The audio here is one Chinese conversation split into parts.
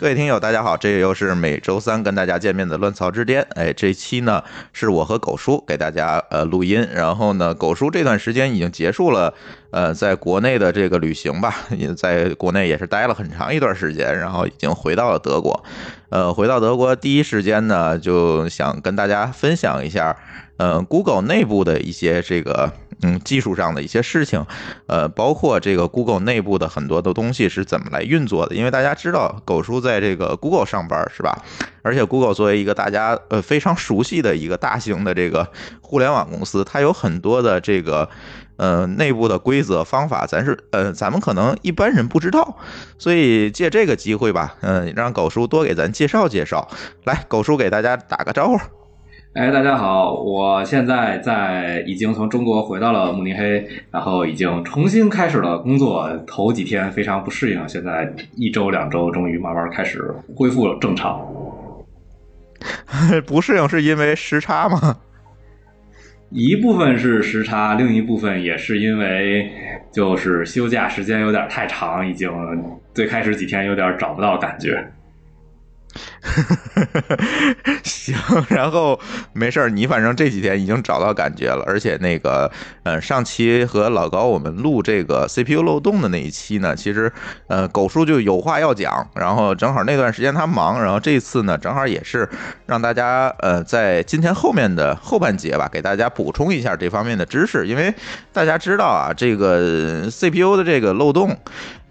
各位听友，大家好，这又是每周三跟大家见面的乱曹之巅。哎，这期呢是我和狗叔给大家呃录音，然后呢，狗叔这段时间已经结束了呃在国内的这个旅行吧，也在国内也是待了很长一段时间，然后已经回到了德国。呃，回到德国第一时间呢，就想跟大家分享一下，呃，Google 内部的一些这个嗯技术上的一些事情，呃，包括这个 Google 内部的很多的东西是怎么来运作的。因为大家知道，狗叔在这个 Google 上班是吧？而且 Google 作为一个大家呃非常熟悉的一个大型的这个互联网公司，它有很多的这个。呃，内部的规则方法，咱是呃，咱们可能一般人不知道，所以借这个机会吧，嗯，让狗叔多给咱介绍介绍。来，狗叔给大家打个招呼。哎，大家好，我现在在已经从中国回到了慕尼黑，然后已经重新开始了工作。头几天非常不适应，现在一周两周，终于慢慢开始恢复正常。不适应是因为时差吗？一部分是时差，另一部分也是因为就是休假时间有点太长，已经最开始几天有点找不到感觉。行，然后没事儿，你反正这几天已经找到感觉了，而且那个，呃，上期和老高我们录这个 CPU 漏洞的那一期呢，其实，呃，狗叔就有话要讲，然后正好那段时间他忙，然后这次呢，正好也是让大家，呃，在今天后面的后半节吧，给大家补充一下这方面的知识，因为大家知道啊，这个 CPU 的这个漏洞。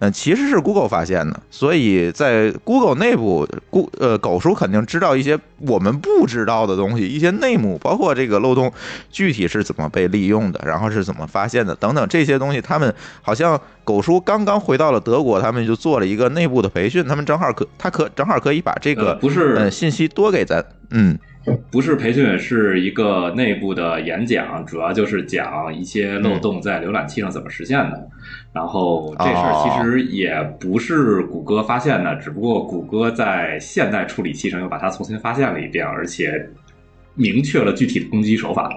嗯，其实是 Google 发现的，所以在 Google 内部，顾呃狗叔肯定知道一些我们不知道的东西，一些内幕，包括这个漏洞具体是怎么被利用的，然后是怎么发现的等等这些东西。他们好像狗叔刚刚回到了德国，他们就做了一个内部的培训，他们正好可他可正好可以把这个不是呃信息多给咱，嗯。不是培训，是一个内部的演讲，主要就是讲一些漏洞在浏览器上怎么实现的。然后这事儿其实也不是谷歌发现的，只不过谷歌在现代处理器上又把它重新发现了一遍，而且明确了具体的攻击手法。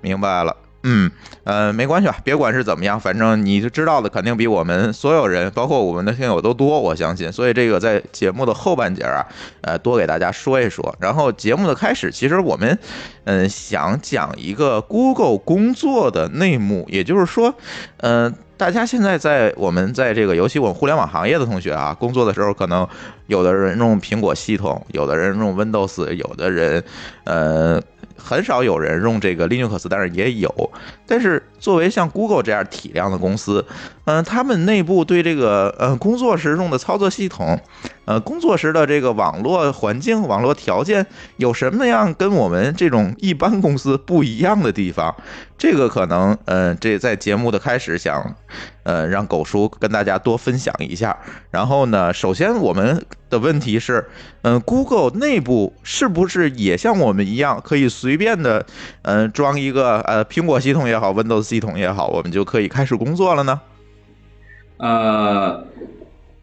明白了。嗯，呃，没关系吧，别管是怎么样，反正你知道的肯定比我们所有人，包括我们的听友都多，我相信。所以这个在节目的后半截啊，呃，多给大家说一说。然后节目的开始，其实我们，嗯，想讲一个 Google 工作的内幕，也就是说，嗯，大家现在在我们在这个尤其我们互联网行业的同学啊，工作的时候，可能有的人用苹果系统，有的人用 Windows，有的人，呃。很少有人用这个 Linux，但是也有。但是作为像 Google 这样体量的公司，嗯，他们内部对这个呃工作时用的操作系统，呃，工作时的这个网络环境、网络条件有什么样跟我们这种一般公司不一样的地方？这个可能，嗯，这在节目的开始想，呃，让狗叔跟大家多分享一下。然后呢，首先我们的问题是，嗯，Google 内部是不是也像我们一样，可以随便的，嗯，装一个呃苹果系统也好，Windows 系统也好，我们就可以开始工作了呢？呃，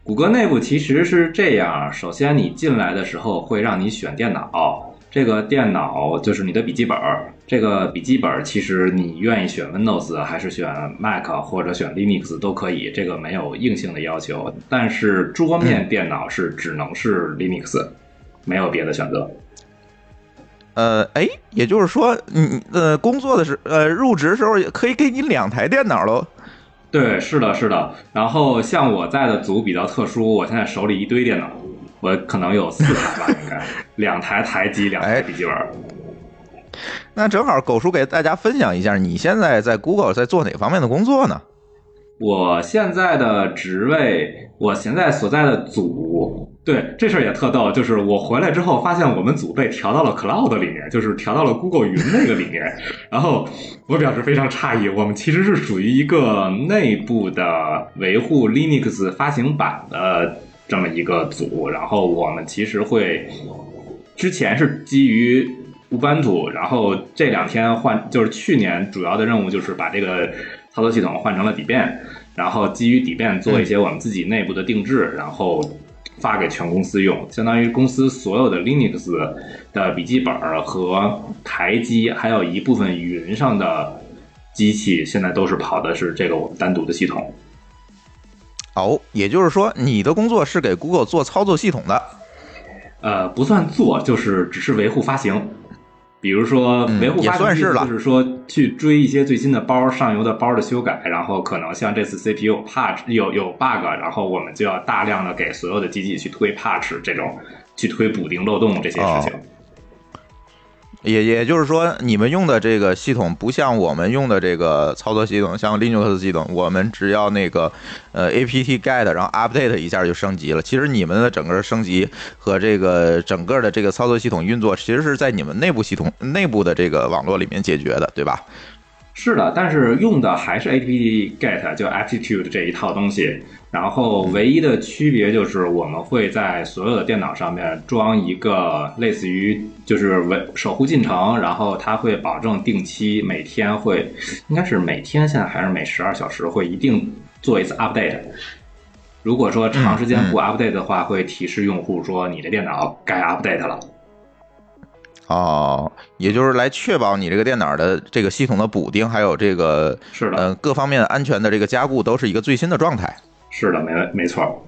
谷歌内部其实是这样，首先你进来的时候会让你选电脑。这个电脑就是你的笔记本儿，这个笔记本儿其实你愿意选 Windows 还是选 Mac 或者选 Linux 都可以，这个没有硬性的要求。但是桌面电脑是只能是 Linux，没有别的选择。呃，哎，也就是说，你呃工作的时呃入职时候也可以给你两台电脑喽？对，是的，是的。然后像我在的组比较特殊，我现在手里一堆电脑。我可能有四台吧，应该两台台机，两台笔记本。那正好狗叔给大家分享一下，你现在在 Google 在做哪方面的工作呢？我现在的职位，我现在所在的组，对这事儿也特逗，就是我回来之后发现我们组被调到了 Cloud 里面，就是调到了 Google 云那个里面，然后我表示非常诧异，我们其实是属于一个内部的维护 Linux 发行版的这么一个组，然后我们其实会之前是基于。乌班图，然后这两天换，就是去年主要的任务就是把这个操作系统换成了 Debian，然后基于 Debian 做一些我们自己内部的定制，然后发给全公司用，相当于公司所有的 Linux 的笔记本和台机，还有一部分云上的机器，现在都是跑的是这个我们单独的系统。哦，也就是说，你的工作是给 Google 做操作系统的？呃，不算做，就是只是维护发行。比如说维护发行，就是说去追一些最新的包、上游的包的修改，然后可能像这次 CPU patch 有有 bug，然后我们就要大量的给所有的机器去推 patch，这种去推补丁漏洞这些事情。也也就是说，你们用的这个系统不像我们用的这个操作系统，像 Linux 系统，我们只要那个呃 apt get，然后 update 一下就升级了。其实你们的整个升级和这个整个的这个操作系统运作，其实是在你们内部系统内部的这个网络里面解决的，对吧？是的，但是用的还是 apt get，就 aptitude 这一套东西。然后唯一的区别就是我们会在所有的电脑上面装一个类似于就是维守护进程，然后它会保证定期每天会，应该是每天现在还是每十二小时会一定做一次 update。如果说长时间不 update 的话，会提示用户说你的电脑该 update 了。哦，也就是来确保你这个电脑的这个系统的补丁，还有这个是的，呃，各方面安全的这个加固都是一个最新的状态。是的，没没错。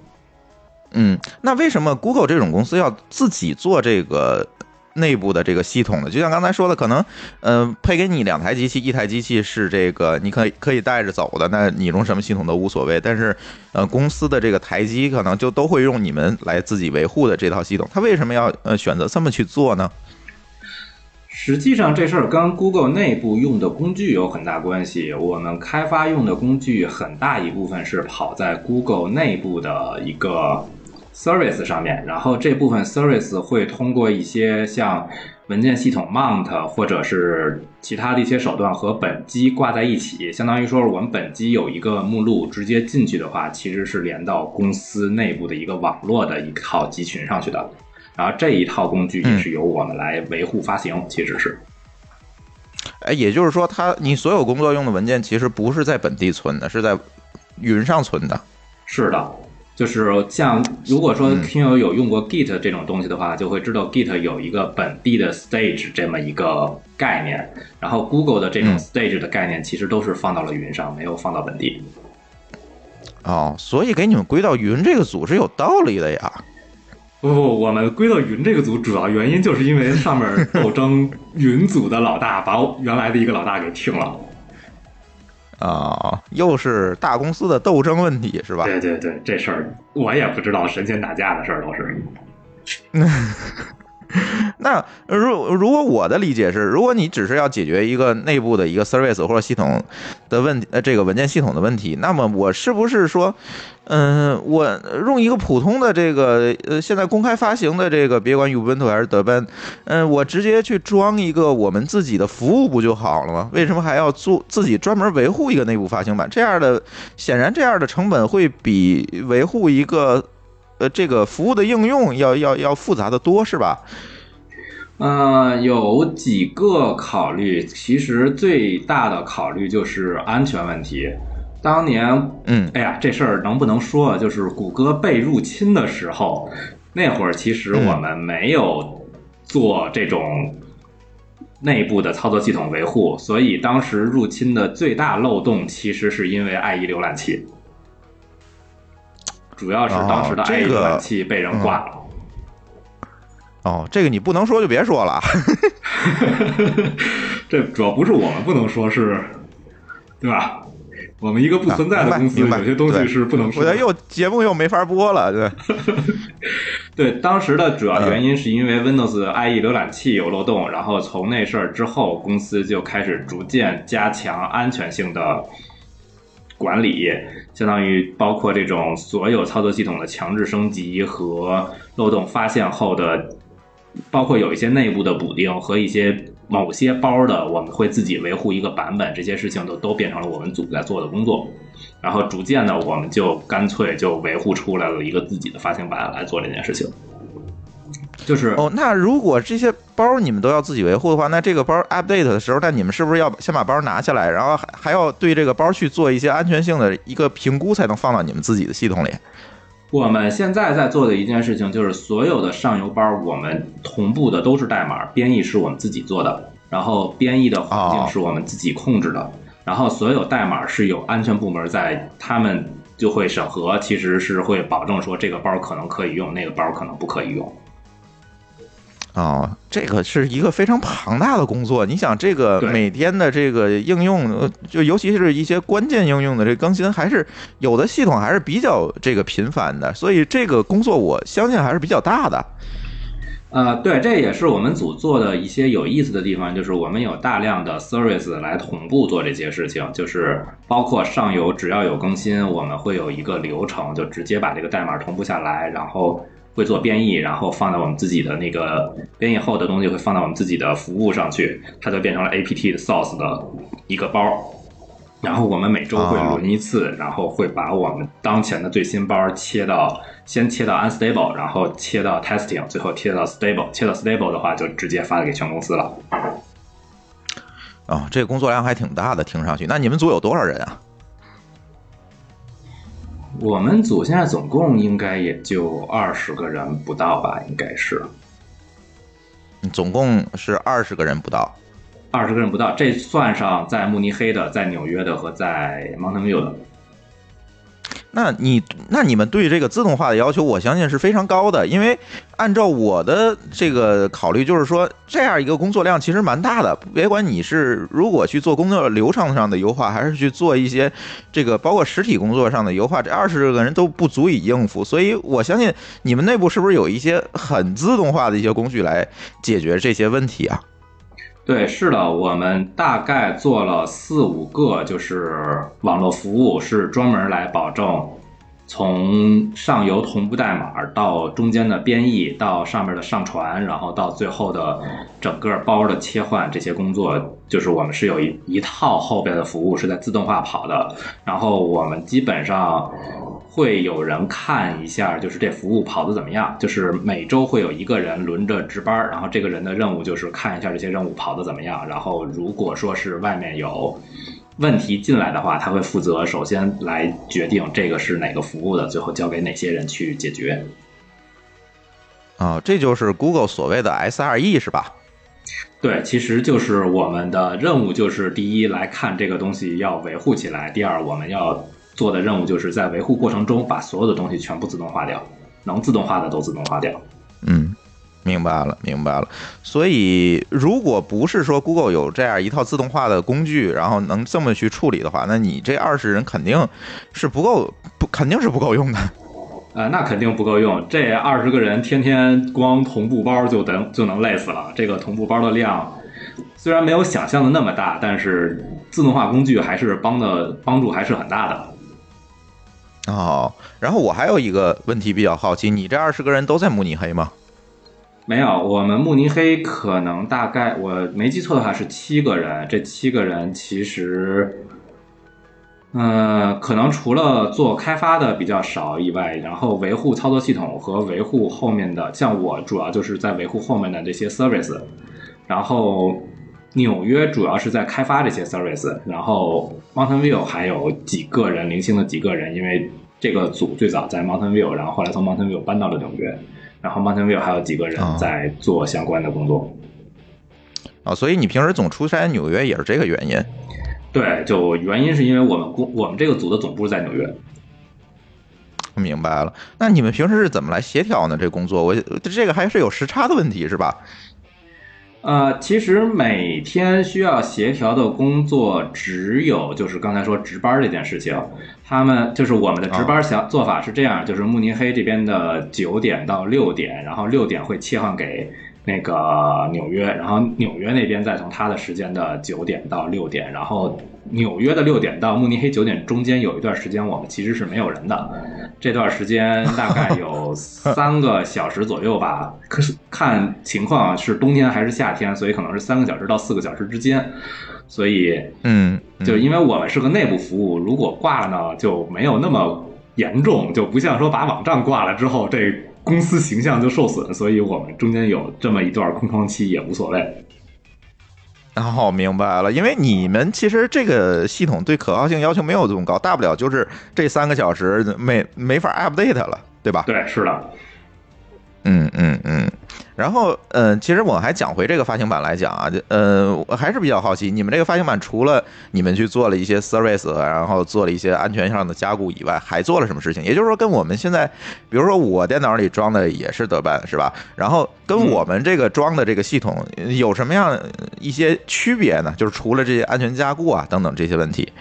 嗯，那为什么 Google 这种公司要自己做这个内部的这个系统呢？就像刚才说的，可能，嗯，配给你两台机器，一台机器是这个你可以可以带着走的，那你用什么系统都无所谓。但是，呃，公司的这个台机可能就都会用你们来自己维护的这套系统。他为什么要呃选择这么去做呢？实际上，这事儿跟 Google 内部用的工具有很大关系。我们开发用的工具很大一部分是跑在 Google 内部的一个 service 上面，然后这部分 service 会通过一些像文件系统 mount 或者是其他的一些手段和本机挂在一起，相当于说我们本机有一个目录，直接进去的话，其实是连到公司内部的一个网络的一套集群上去的。然后这一套工具也是由我们来维护发行，其实是，哎，也就是说，它你所有工作用的文件其实不是在本地存的，是在云上存的。是的，就是像如果说听友有用过 Git 这种东西的话，就会知道 Git 有一个本地的 stage 这么一个概念，然后 Google 的这种 stage 的概念其实都是放到了云上，没有放到本地。哦，所以给你们归到云这个组是有道理的呀。不不，我们归到云这个组，主要原因就是因为上面斗争云组的老大把原来的一个老大给停了。啊，又是大公司的斗争问题是吧？对对对，这事儿我也不知道，神仙打架的事儿都是。那如如果我的理解是，如果你只是要解决一个内部的一个 service 或者系统的问题，呃，这个文件系统的问题，那么我是不是说，嗯，我用一个普通的这个呃现在公开发行的这个，别管 Ubuntu 还是德班，嗯，我直接去装一个我们自己的服务不就好了吗？为什么还要做自己专门维护一个内部发行版？这样的显然这样的成本会比维护一个。呃，这个服务的应用要要要复杂的多，是吧？嗯，有几个考虑，其实最大的考虑就是安全问题。当年，嗯，哎呀，这事儿能不能说？就是谷歌被入侵的时候，那会儿其实我们没有做这种内部的操作系统维护，所以当时入侵的最大漏洞其实是因为 IE 浏览器。主要是当时的 IE 浏览器被人挂了。哦，这个你不能说就别说了。这主要不是我们不能说，是，对吧？我们一个不存在的公司，有些东西是不能说。我又节目又没法播了，对。对，当时的主要原因是因为 Windows IE 浏览器有漏洞，然后从那事儿之后，公司就开始逐渐加强安全性的管理，相当于包括这种所有操作系统的强制升级和漏洞发现后的，包括有一些内部的补丁和一些某些包的，我们会自己维护一个版本，这些事情都都变成了我们组在做的工作。然后逐渐的，我们就干脆就维护出来了一个自己的发行版来做这件事情。就是哦，那如果这些包你们都要自己维护的话，那这个包 update 的时候，那你们是不是要先把包拿下来，然后还还要对这个包去做一些安全性的一个评估，才能放到你们自己的系统里？我们现在在做的一件事情就是，所有的上游包我们同步的都是代码，编译是我们自己做的，然后编译的环境是我们自己控制的，然后所有代码是有安全部门在，他们就会审核，其实是会保证说这个包可能可以用，那个包可能不可以用。哦，这个是一个非常庞大的工作。你想，这个每天的这个应用，呃就尤其是一些关键应用的这更新，还是有的系统还是比较这个频繁的，所以这个工作我相信还是比较大的。呃，对，这也是我们组做的一些有意思的地方，就是我们有大量的 service 来同步做这些事情，就是包括上游只要有更新，我们会有一个流程，就直接把这个代码同步下来，然后会做编译，然后放到我们自己的那个编译后的东西会放到我们自己的服务上去，它就变成了 apt 的 source 的一个包。然后我们每周会轮一次，然后会把我们当前的最新包切到，先切到 unstable，然后切到 testing，最后切到 stable。切到 stable 的话，就直接发给全公司了。哦，这工作量还挺大的，听上去。那你们组有多少人啊？我们组现在总共应该也就二十个人不到吧，应该是总共是二十个人不到。二十个人不到，这算上在慕尼黑的、在纽约的和在 Mountain View 的。那你那你们对这个自动化的要求，我相信是非常高的，因为按照我的这个考虑，就是说这样一个工作量其实蛮大的。别管你是如果去做工作流程上的优化，还是去做一些这个包括实体工作上的优化，这二十个人都不足以应付。所以我相信你们内部是不是有一些很自动化的一些工具来解决这些问题啊？对，是的，我们大概做了四五个，就是网络服务，是专门来保证从上游同步代码到中间的编译，到上面的上传，然后到最后的整个包的切换这些工作，就是我们是有一一套后边的服务是在自动化跑的，然后我们基本上。会有人看一下，就是这服务跑得怎么样。就是每周会有一个人轮着值班，然后这个人的任务就是看一下这些任务跑得怎么样。然后如果说是外面有问题进来的话，他会负责首先来决定这个是哪个服务的，最后交给哪些人去解决。啊、这就是 Google 所谓的 SRE 是吧？对，其实就是我们的任务就是第一来看这个东西要维护起来，第二我们要做的任务就是在维护过程中把所有的东西全部自动化掉，能自动化的都自动化掉。嗯，明白了，明白了。所以，如果不是说 Google 有这样一套自动化的工具，然后能这么去处理的话，那你这二十人肯定是不够，不肯定是不够用的。呃，那肯定不够用。这二十个人天天光同步包就得就能累死了。这个同步包的量虽然没有想象的那么大，但是自动化工具还是帮的帮助还是很大的。哦，然后我还有一个问题比较好奇，你这二十个人都在慕尼黑吗？没有，我们慕尼黑可能大概我没记错的话是七个人，这七个人其实，呃，可能除了做开发的比较少以外，然后维护操作系统和维护后面的，像我主要就是在维护后面的这些 service，然后纽约主要是在开发这些 service，然后 Mountain View 还有几个人，零星的几个人，因为这个组最早在 Mountain View，然后后来从 Mountain View 搬到了纽约。然后 Mountain View 还有几个人哦在做相关的工作。啊、所以你平时总出差纽约也是这个原因。对，就原因是因为我们公我们这个组的总部在纽约。明白了，那你们平时是怎么来协调呢？这工作我这个还是有时差的问题是吧？呃，其实每天需要协调的工作只有就是刚才说值班这件事情。他们就是我们的值班想做法是这样，就是慕尼黑这边的九点到六点，然后六点会切换给那个纽约，然后纽约那边再从他的时间的九点到六点，然后纽约的六点到慕尼黑九点中间有一段时间我们其实是没有人的，这段时间大概有 三个小时左右吧，可是看情况是冬天还是夏天，所以可能是三个小时到四个小时之间，所以嗯，嗯。就因为我们是个内部服务，如果挂了呢，就没有那么严重，就不像说把网站挂了之后，这公司形象就受损，所以我们中间有这么一段空窗期也无所谓。哦，明白了，因为你们其实这个系统对可靠性要求没有这么高，大不了就是这三个小时没没法 update 了，对吧？对，是的，嗯嗯嗯。然后，嗯、其实我还讲回这个发行版来讲啊，就呃，我还是比较好奇，你们这个发行版除了你们去做了一些 service，然后做了一些安全上的加固以外，还做了什么事情？也就是说，跟我们现在，比如说我电脑里装的也是德办，是吧？然后跟我们这个装的这个系统有什么样一些区别呢？就是除了这些安全加固啊等等这些问题。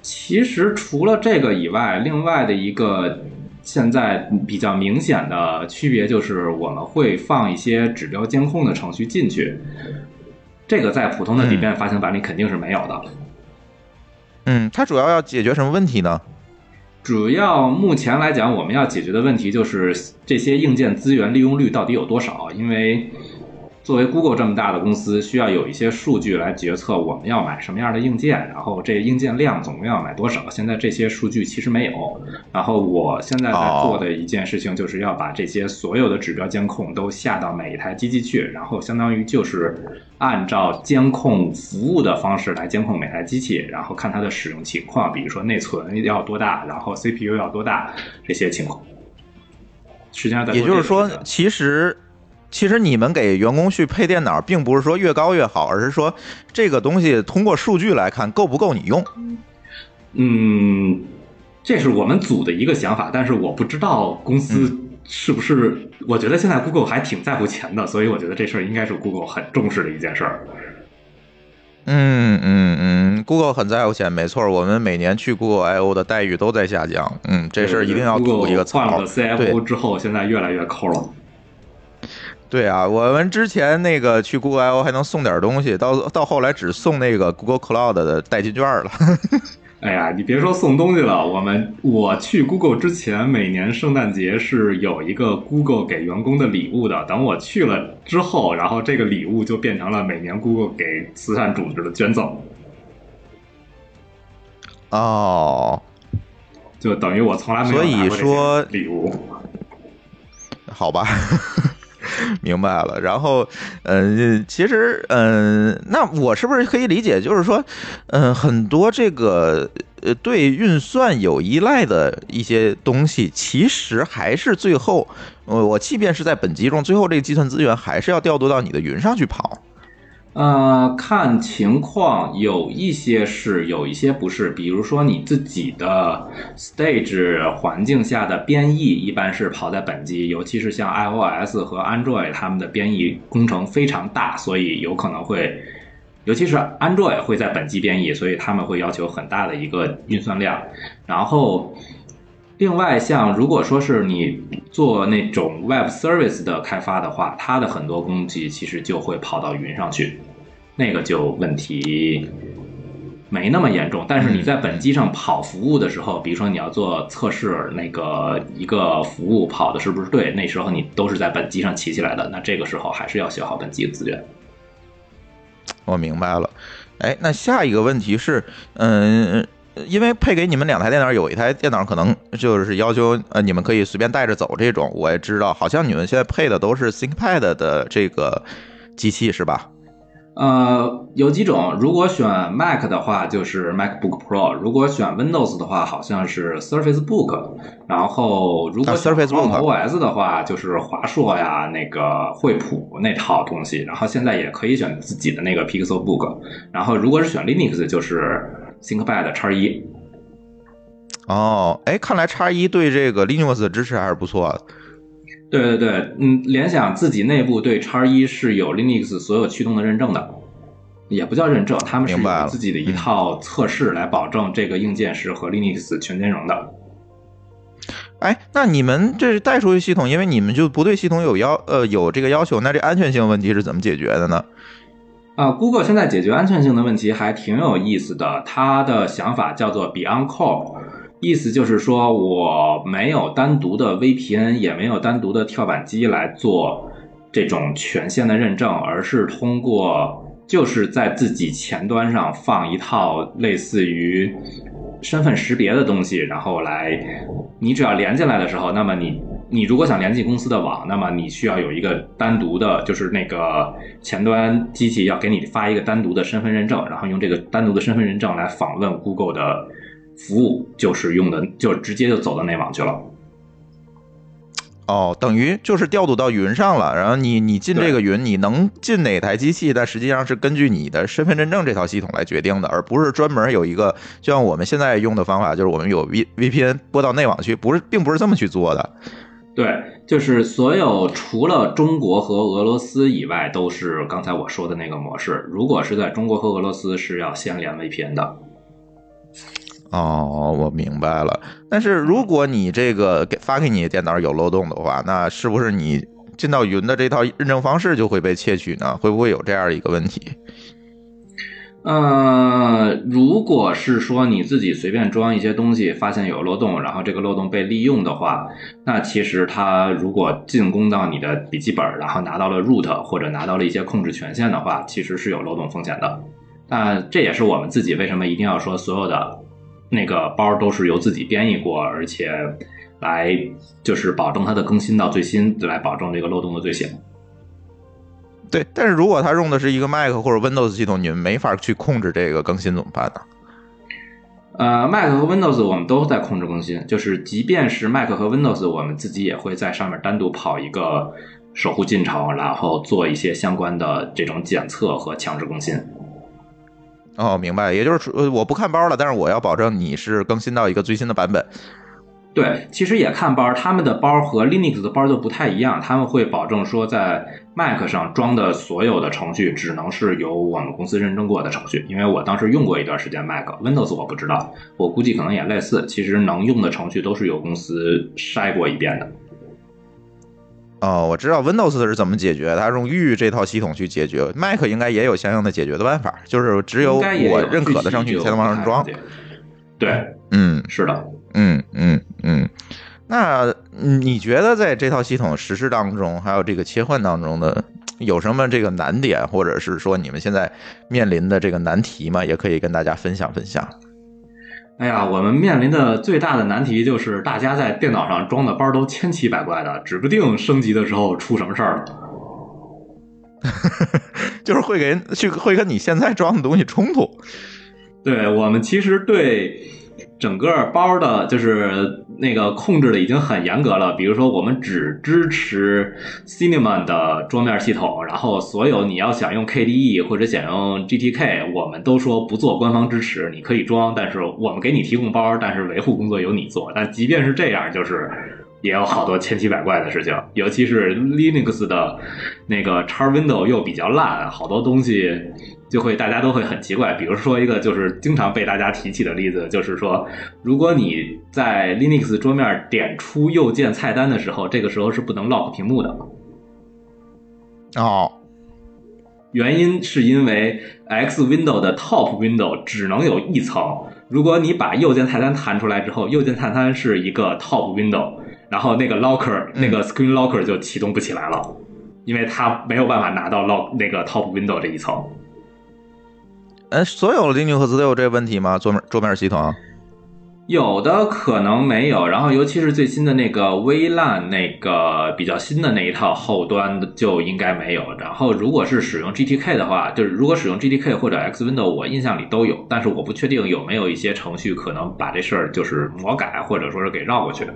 其实除了这个以外，另外的一个现在比较明显的区别就是，我们会放一些指标监控的程序进去。这个在普通的底片发行版里肯定是没有的。嗯，它主要要解决什么问题呢？主要目前来讲，我们要解决的问题就是这些硬件资源利用率到底有多少？因为作为 Google 这么大的公司，需要有一些数据来决策我们要买什么样的硬件，然后这硬件量总共要买多少。现在这些数据其实没有。然后我现在在做的一件事情，就是要把这些所有的指标监控都下到每一台机器去，然后相当于就是按照监控服务的方式来监控每台机器，然后看它的使用情况，比如说内存要多大，然后 CPU 要多大这些情况。实际上也就是说其实其实你们给员工去配电脑，并不是说越高越好，而是说这个东西通过数据来看够不够你用。嗯，这是我们组的一个想法，但是我不知道公司是不是。我觉得现在 Google 还挺在乎钱的，所以我觉得这事儿应该是 Google 很重视的一件事儿。嗯嗯嗯，Google 很在乎钱，没错，我们每年去 Google I O 的待遇都在下降。嗯，这事儿一定要吐一个 Google 换槽了。CFO 之后，现在越来越抠了。对啊，我们之前那个去 Google I O 还能送点东西，到到后来只送那个 Google Cloud 的代金券了。哎呀，你别说送东西了，我们我去 Google 之前，每年圣诞节是有一个 Google 给员工的礼物的。等我去了之后，然后这个礼物就变成了每年 Google 给慈善组织的捐赠，哦，就等于我从来没有所以说礼物。好吧，明白了。然后，嗯、其实，嗯、那我是不是可以理解，就是说，嗯、很多这个呃对运算有依赖的一些东西，其实还是最后，呃，我即便是在本机中，最后这个计算资源还是要调度到你的云上去跑。呃，看情况，有一些是，有一些不是。比如说你自己的 stage 环境下的编译，一般是跑在本机，尤其是像 iOS 和 Android，他们的编译工程非常大，所以有可能会，尤其是 Android 会在本机编译，所以他们会要求很大的一个运算量。然后，另外像如果说是你做那种 Web Service 的开发的话，它的很多工具其实就会跑到云上去，那个就问题没那么严重。但是你在本机上跑服务的时候，比如说你要做测试，那个一个服务跑的是不是对，那时候你都是在本机上起起来的，那这个时候还是要消耗本机的资源。我明白了。哎，那下一个问题是，嗯，因为配给你们两台电脑，有一台电脑可能就是要求呃你们可以随便带着走这种，我也知道，好像你们现在配的都是 ThinkPad 的这个机器是吧？呃，有几种，如果选 Mac 的话，就是 MacBook Pro；如果选 Windows 的话，好像是 Surface Book。然后如果 Surface Book OS 的话，就是华硕呀，那个惠普那套东西。然后现在也可以选自己的那个 Pixel Book。然后如果是选 Linux，就是 ThinkPad 叉一。哦，哎，看来叉一对这个 Linux 的支持还是不错的。对对对，嗯，联想自己内部对叉一是有 Linux 所有驱动的认证的，也不叫认证，他们是有自己的一套测试来保证这个硬件是和 Linux 全兼容的。哎，那你们这是带出去系统，因为你们就不对系统有要呃有这个要求，那这安全性问题是怎么解决的呢？啊、g o o g l e 现在解决安全性的问题还挺有意思的，它的想法叫做 Beyond Core，意思就是说我没有单独的 VPN，也没有单独的跳板机来做这种权限的认证，而是通过就是在自己前端上放一套类似于身份识别的东西，然后来，你只要连进来的时候，那么你你如果想连进公司的网，那么你需要有一个单独的，就是那个前端机器要给你发一个单独的身份认证，然后用这个单独的身份认证来访问 Google 的服务，就是用的就直接就走到内网去了。哦，等于就是调度到云上了，然后你你进这个云，你能进哪台机器，但实际上是根据你的身份认证这套系统来决定的，而不是专门有一个，就像我们现在用的方法，就是我们有 V VPN 拨到内网去，不是，并不是这么去做的。对，就是所有除了中国和俄罗斯以外，都是刚才我说的那个模式。如果是在中国和俄罗斯，是要先连 VPN 的。哦，我明白了。但是如果你这个给发给你的电脑有漏洞的话，那是不是你进到云的这套认证方式就会被窃取呢？会不会有这样一个问题？呃，如果是说你自己随便装一些东西，发现有漏洞，然后这个漏洞被利用的话，那其实它如果进攻到你的笔记本，然后拿到了 root 或者拿到了一些控制权限的话，其实是有漏洞风险的。那这也是我们自己为什么一定要说所有的那个包都是由自己编译过，而且来就是保证它的更新到最新，来保证这个漏洞的最小。对，但是如果他用的是一个 Mac 或者 Windows 系统，你们没法去控制这个更新怎么办呢？呃，Mac 和 Windows 我们都在控制更新，就是即便是 Mac 和 Windows，我们自己也会在上面单独跑一个守护进程，然后做一些相关的这种检测和强制更新。哦，明白，也就是说呃我不看包了，但是我要保证你是更新到一个最新的版本。对，其实也看包，他们的包和 Linux 的包就不太一样，他们会保证说在 Mac 上装的所有的程序只能是由我们公司认证过的程序。因为我当时用过一段时间 Mac，Windows 我不知道，我估计可能也类似。其实能用的程序都是由公司筛过一遍的。哦，我知道 Windows 是怎么解决，它用域这套系统去解决。Mac 应该也有相应的解决的办法，就是只有我认可的上去，具体你才能往上装对，嗯是的。嗯嗯嗯。那嗯你觉得在这套系统实施当中，还有这个切换当中的有什么这个难点，或者是说你们现在面临的这个难题吗？也可以跟大家分享分享。哎呀，我们面临的最大的难题就是大家在电脑上装的包都千奇百怪的，指不定升级的时候出什么事儿了。就是会给人去会跟你现在装的东西冲突。对我们其实对整个包的，就是那个控制的已经很严格了。比如说，我们只支持 Cinnamon 的桌面系统，然后所有你要想用 KDE 或者想用 GTK，我们都说不做官方支持，你可以装，但是我们给你提供包，但是维护工作由你做。但即便是这样，就是。也有好多千奇百怪的事情，尤其是 Linux 的那个叉 Window 又比较烂，好多东西就会大家都会很奇怪。比如说一个就是经常被大家提起的例子，就是说，如果你在 Linux 桌面点出右键菜单的时候，这个时候是不能 lock 屏幕的。哦，原因是因为 X Window 的 Top Window 只能有一层，如果你把右键菜单弹出来之后，右键菜单是一个 Top Window，然后那个 Locker 那个 Screen Locker 就启动不起来了，因为它没有办法拿到 lock 那个 Top Window 这一层。哎，所有 Linux 都有这个问题吗？桌面桌面系统？有的可能没有，然后尤其是最新的那个微烂那个比较新的那一套后端就应该没有。然后如果是使用 GTK 的话，就是如果使用 GTK 或者 X Window，我印象里都有，但是我不确定有没有一些程序可能把这事儿就是魔改或者说是给绕过去。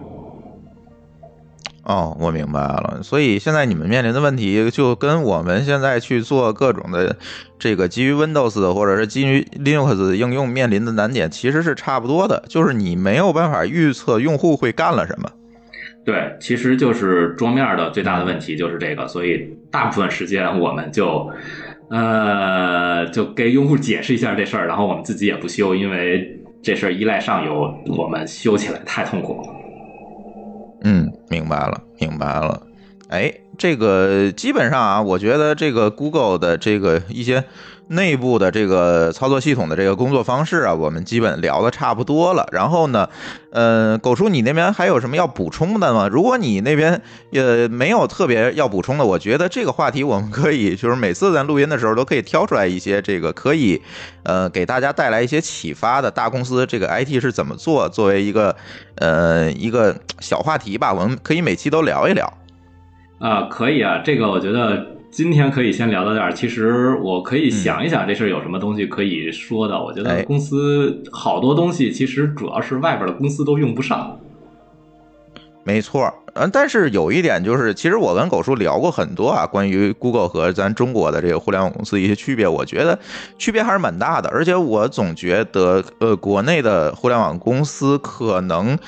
哦，我明白了。所以现在你们面临的问题，就跟我们现在去做各种的这个基于 Windows 或者是基于 Linux 的应用面临的难点，其实是差不多的，就是你没有办法预测用户会干了什么。对，其实就是桌面的最大的问题就是这个，所以大部分时间我们就，呃，就给用户解释一下这事儿，然后我们自己也不修，因为这事儿依赖上游，我们修起来太痛苦了。嗯，明白了，明白了。哎，这个基本上啊，我觉得这个 Google 的这个一些内部的这个操作系统的这个工作方式啊，我们基本聊的差不多了。然后呢，呃，狗叔，你那边还有什么要补充的吗？如果你那边也没有特别要补充的，我觉得这个话题我们可以就是每次咱录音的时候都可以挑出来一些这个可以呃给大家带来一些启发的大公司这个 IT 是怎么做，作为一个呃一个小话题吧，我们可以每期都聊一聊。啊，可以啊，这个我觉得今天可以先聊到这儿。其实我可以想一想这事儿有什么东西可以说的。我觉得哎公司好多东西其实主要是外边的公司都用不上。没错，嗯，但是有一点就是，其实我跟狗叔聊过很多啊，关于 Google 和咱中国的这个互联网公司一些区别，我觉得区别还是蛮大的。而且我总觉得，呃，国内的互联网公司可能。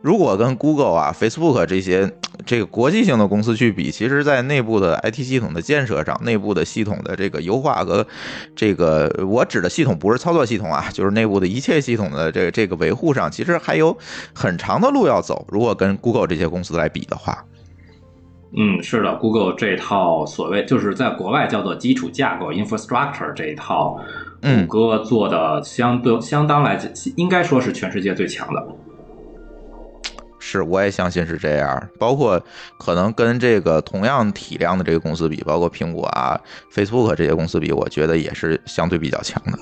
如果跟 Google 啊、Facebook 这些这个国际性的公司去比，其实，在内部的 IT 系统的建设上，内部的系统的这个优化和这个我指的系统不是操作系统啊，就是内部的一切系统的这个这个维护上，其实还有很长的路要走。如果跟 Google 这些公司来比的话，嗯，是的，Google 这套所谓就是在国外叫做基础架构 （infrastructure） 这一套，嗯谷歌做的相对相当来讲，应该说是全世界最强的。是，我也相信是这样。包括可能跟这个同样体量的这个公司比，包括苹果啊、Facebook 这些公司比，我觉得也是相对比较强的。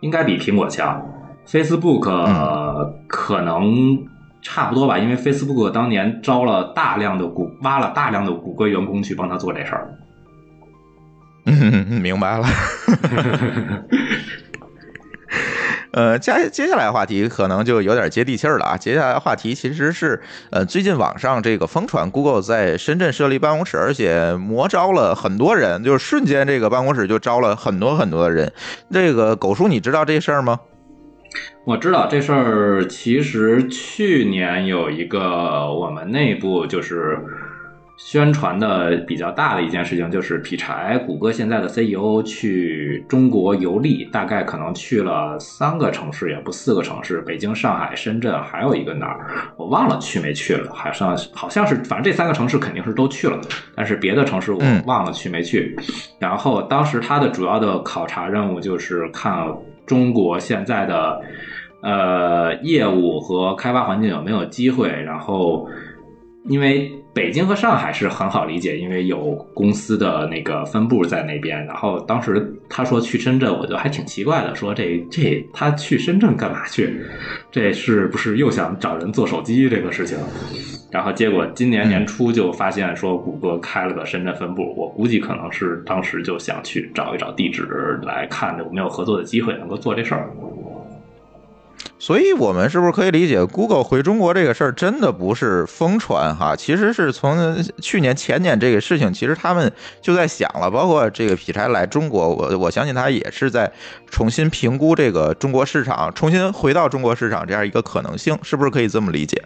应该比苹果强。Facebook、呃可能差不多吧，因为 Facebook 当年招了大量的谷，挖了大量的谷歌员工去帮他做这事儿。嗯，明白了。呃，接接下来话题可能就有点接地气儿了啊。接下来话题其实是，呃，最近网上这个疯传 Google 在深圳设立办公室，而且魔招了很多人，就是瞬间这个办公室就招了很多很多的人。这个狗叔，你知道这事儿吗？我知道这事儿，其实去年有一个我们内部就是宣传的比较大的一件事情，就是劈柴，谷歌现在的 CEO 去中国游历，大概可能去了三个城市，也不四个城市，北京、上海、深圳，还有一个哪儿，我忘了去没去了，好像好像是，反正这三个城市肯定是都去了，但是别的城市我忘了去没去。然后当时他的主要的考察任务就是看中国现在的呃业务和开发环境有没有机会，然后因为北京和上海是很好理解，因为有公司的那个分部在那边。然后当时他说去深圳，我就还挺奇怪的，说这这他去深圳干嘛去？这是不是又想找人做手机这个事情？然后结果今年年初就发现说谷歌开了个深圳分部，我估计可能是当时就想去找一找地址来看有没有合作的机会能够做这事儿。所以，我们是不是可以理解，Google 回中国这个事儿真的不是疯传哈？其实是从去年、前年这个事情，其实他们就在想了。包括这个劈柴来中国，我我相信他也是在重新评估这个中国市场，重新回到中国市场这样一个可能性，是不是可以这么理解？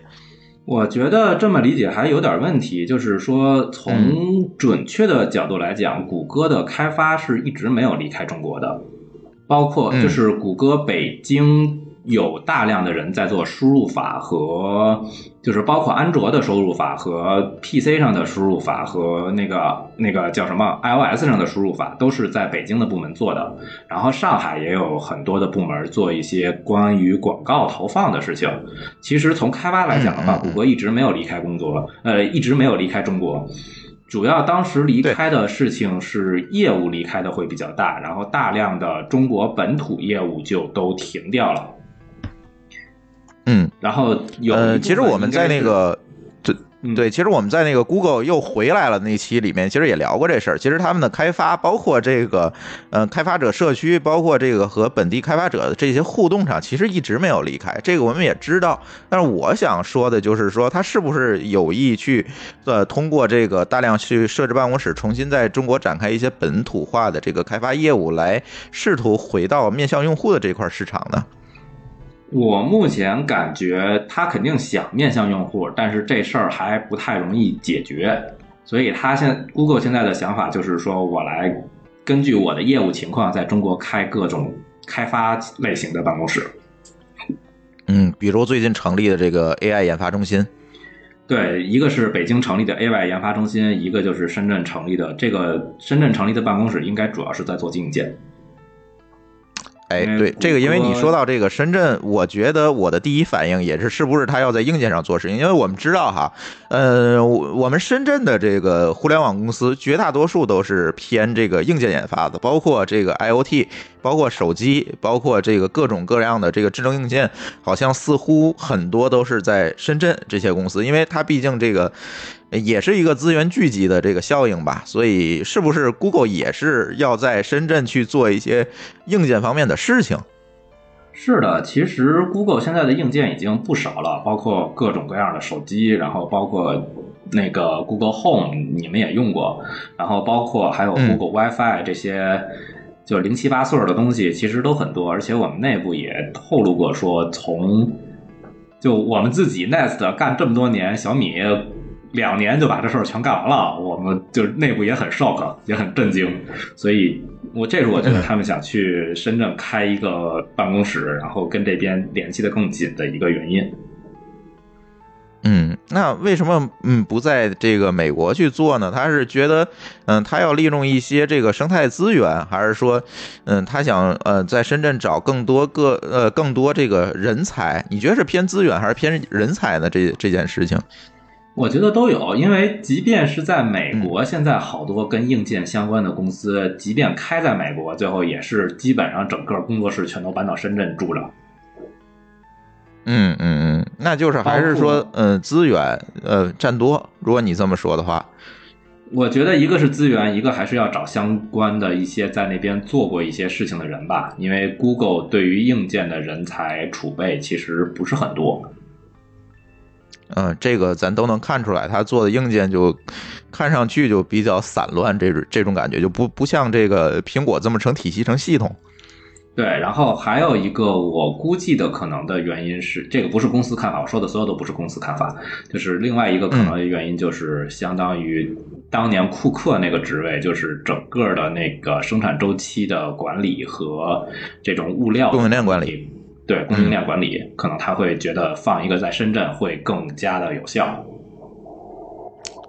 我觉得这么理解还有点问题，就是说从准确的角度来讲，谷歌的开发是一直没有离开中国的，包括嗯就是谷歌北京有大量的人在做输入法和，就是包括安卓的输入法和 PC 上的输入法和那个那个叫什么 iOS 上的输入法，都是在北京的部门做的。然后上海也有很多的部门做一些关于广告投放的事情。其实从开发来讲的话，谷歌一直没有离开工作，呃，一直没有离开中国。主要当时离开的事情是业务离开的会比较大，然后大量的中国本土业务就都停掉了。嗯，然后有呃，其实我们在那个，对嗯对，其实我们在那个 Google 又回来了那期里面，其实也聊过这事儿。其实他们的开发，包括这个，呃，开发者社区，包括这个和本地开发者的这些互动上，其实一直没有离开。这个我们也知道。但是我想说的就是说，他是不是有意去，呃，通过这个大量去设置办公室，重新在中国展开一些本土化的这个开发业务，来试图回到面向用户的这块市场呢？我目前感觉他肯定想面向用户，但是这事儿还不太容易解决，所以他现 Google 现在的想法就是说我来根据我的业务情况，在中国开各种开发类型的办公室。嗯，比如最近成立的这个 AI 研发中心，对，一个是北京成立的 AI 研发中心，一个就是深圳成立的。这个深圳成立的办公室应该主要是在做硬件。哎，对这个，因为你说到这个深圳，我觉得我的第一反应也是，是不是他要在硬件上做事情？因为我们知道哈，呃，我我们深圳的这个互联网公司，绝大多数都是偏这个硬件研发的，包括这个 IoT，包括手机，包括这个各种各样的这个智能硬件，好像似乎很多都是在深圳这些公司，因为它毕竟这个。也是一个资源聚集的这个效应吧，所以是不是 Google 也是要在深圳去做一些硬件方面的事情？是的，其实 Google 现在的硬件已经不少了，包括各种各样的手机，然后包括那个 Google Home，你们也用过，然后包括还有嗯 Google WiFi 这些，就零七八碎儿的东西，其实都很多。而且我们内部也透露过说，从就我们自己 Nest 干这么多年，小米两年就把这事儿全干完了，我们就内部也很 shock，也很震惊。所以我这是我觉得他们想去深圳开一个办公室，然后跟这边联系的更紧的一个原因。嗯，那为什么嗯不在这个美国去做呢？他是觉得嗯他要利用一些这个生态资源，还是说嗯他想呃在深圳找更多个呃更多这个人才？你觉得是偏资源还是偏人才呢？这这件事情？我觉得都有，因为即便是在美国，现在好多跟硬件相关的公司，即便开在美国，最后也是基本上整个工作室全都搬到深圳住着。嗯嗯嗯，那就是还是说嗯资源呃占多。如果你这么说的话，我觉得一个是资源，一个还是要找相关的一些在那边做过一些事情的人吧。因为 Google 对于硬件的人才储备其实不是很多。嗯，这个咱都能看出来，他做的硬件就看上去就比较散乱，这种这种感觉就不不像这个苹果这么成体系成系统。对，然后还有一个我估计的可能的原因是，这个不是公司看法，我说的所有都不是公司看法，就是另外一个可能的原因就是相当于当年库克那个职位，就是整个的那个生产周期的管理和这种物料供应链管理。对供应链管理，可能他会觉得放一个在深圳会更加的有效。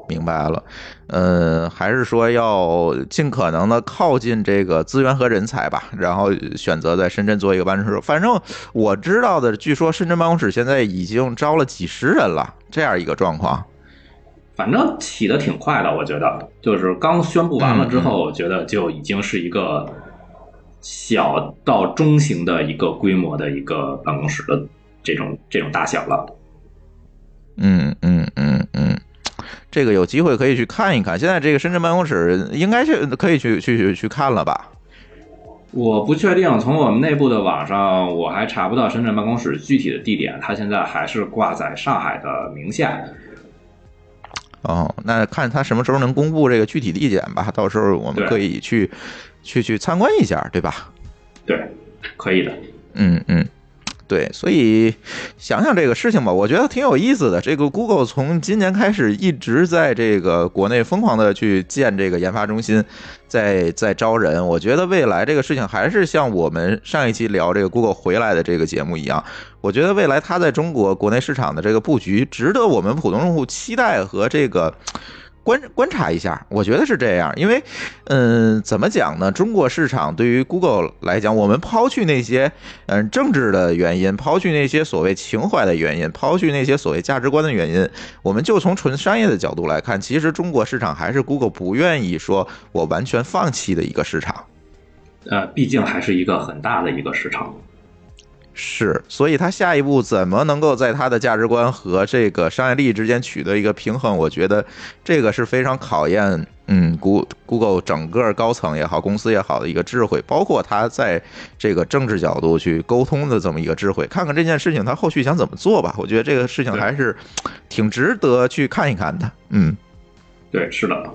明白了，呃，还是说要尽可能的靠近这个资源和人才吧，然后选择在深圳做一个办公室。反正我知道的，据说深圳办公室现在已经招了几十人了，这样一个状况。反正起的挺快的，我觉得，就是刚宣布完了之后，我觉得就已经是一个小到中型的一个规模的一个办公室的这种这种大小了。嗯嗯嗯嗯，这个有机会可以去看一看。现在这个深圳办公室应该是可以去去去去看了吧？我不确定，从我们内部的网上我还查不到深圳办公室具体的地点，它现在还是挂在上海的名下。哦，那看他什么时候能公布这个具体地点吧，到时候我们可以去去去参观一下，对吧？对，可以的。嗯嗯，对，所以想想这个事情吧，我觉得挺有意思的。这个 Google 从今年开始一直在这个国内疯狂的去建这个研发中心，在在招人。我觉得未来这个事情还是像我们上一期聊这个 Google 回来的这个节目一样，我觉得未来它在中国国内市场的这个布局，值得我们普通用户期待和这个。观观察一下，我觉得是这样，因为，嗯，怎么讲呢？中国市场对于 Google 来讲，我们抛去那些嗯政治的原因，抛去那些所谓情怀的原因，抛去那些所谓价值观的原因，我们就从纯商业的角度来看，其实中国市场还是 Google 不愿意说我完全放弃的一个市场。呃，毕竟还是一个很大的一个市场。是，所以他下一步怎么能够在他的价值观和这个商业利益之间取得一个平衡？我觉得这个是非常考验，嗯，Go Google 整个高层也好，公司也好的一个智慧，包括他在这个政治角度去沟通的这么一个智慧。看看这件事情他后续想怎么做吧。我觉得这个事情还是挺值得去看一看的。嗯。对，是的。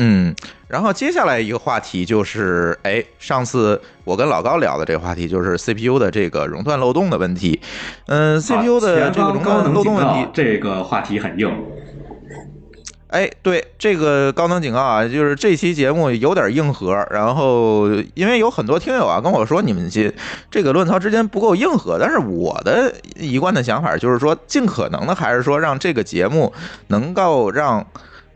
嗯，然后接下来一个话题就是，哎，上次我跟老高聊的这个话题就是 CPU 的这个熔断漏洞的问题。嗯，CPU 的这个熔断漏洞问题，这个话题很硬。哎，对这个高能警告啊，就是这期节目有点硬核。然后，因为有很多听友啊跟我说，你们这这个论槽之间不够硬核。但是我的一贯的想法就是说，尽可能的还是说让这个节目能够让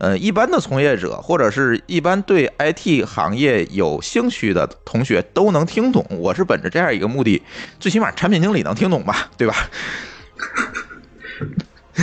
呃一般的从业者或者是一般对 IT 行业有兴趣的同学都能听懂。我是本着这样一个目的，最起码产品经理能听懂吧，对吧？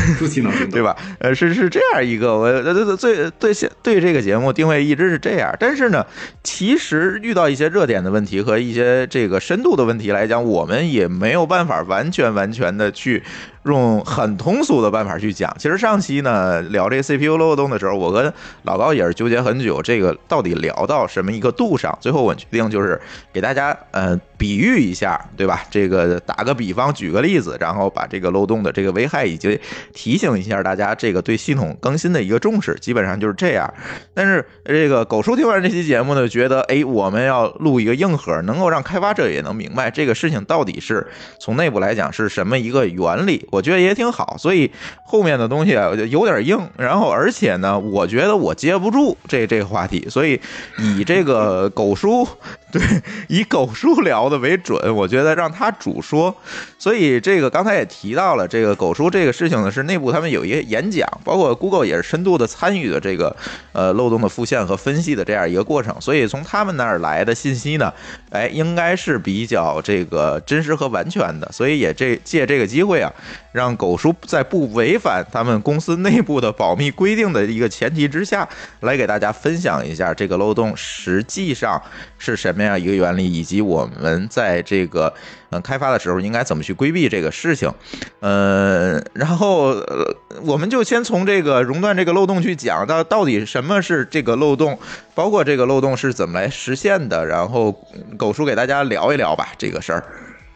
出奇能对吧？呃，是是这样一个，我对对对对对这个节目定位一直是这样。但是呢，其实遇到一些热点的问题和一些这个深度的问题来讲，我们也没有办法完全完全的去用很通俗的办法去讲。其实上期呢聊这 CPU 漏洞的时候，我跟老高也是纠结很久，这个到底聊到什么一个度上？最后我决定就是给大家呃比喻一下，对吧？这个打个比方，举个例子，然后把这个漏洞的这个危害以及提醒一下大家，这个对系统更新的一个重视，基本上就是这样。但是这个狗叔听完这期节目呢，觉得哎，我们要录一个硬核，能够让开发者也能明白这个事情到底是从内部来讲是什么一个原理，我觉得也挺好。所以后面的东西啊有点硬，然后而且呢，我觉得我接不住这这个话题，所以以这个狗叔 对以狗叔聊的为准，我觉得让他主说。所以这个刚才也提到了，这个狗叔这个事情呢，是内部他们有一个演讲，包括 Google 也是深度的参与的这个呃漏洞的复现和分析的这样一个过程。所以从他们那儿来的信息呢，哎，应该是比较这个真实和完全的。所以也这借这个机会啊，让狗叔在不违反他们公司内部的保密规定的一个前提之下，来给大家分享一下这个漏洞实际上是什么样一个原理，以及我们在这个嗯开发的时候应该怎么去规避这个事情。呃，然后呃，我们就先从这个熔断这个漏洞去讲到到底什么是这个漏洞，包括这个漏洞是怎么来实现的。然后狗叔给大家聊一聊吧这个事儿。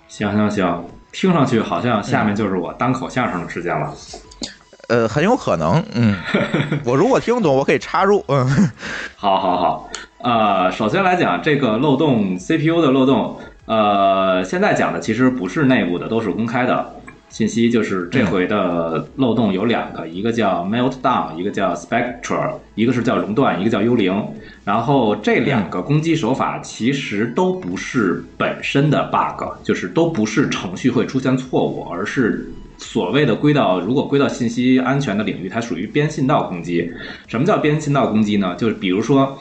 行行行，听上去好像下面就是我单口相声的时间了。呃，很有可能，嗯，我如果听懂，我可以插入，嗯，好，好，好，呃，首先来讲这个漏洞，CPU 的漏洞，呃，现在讲的其实不是内部的，都是公开的信息。就是这回的漏洞有两个，一个叫 Meltdown，一个叫 Spectre，一个是叫熔断，一个叫幽灵。然后这两个攻击手法其实都不是本身的 bug，就是都不是程序会出现错误，而是。所谓的归到，如果归到信息安全的领域，它属于边信道攻击。什么叫边信道攻击呢？就是比如说，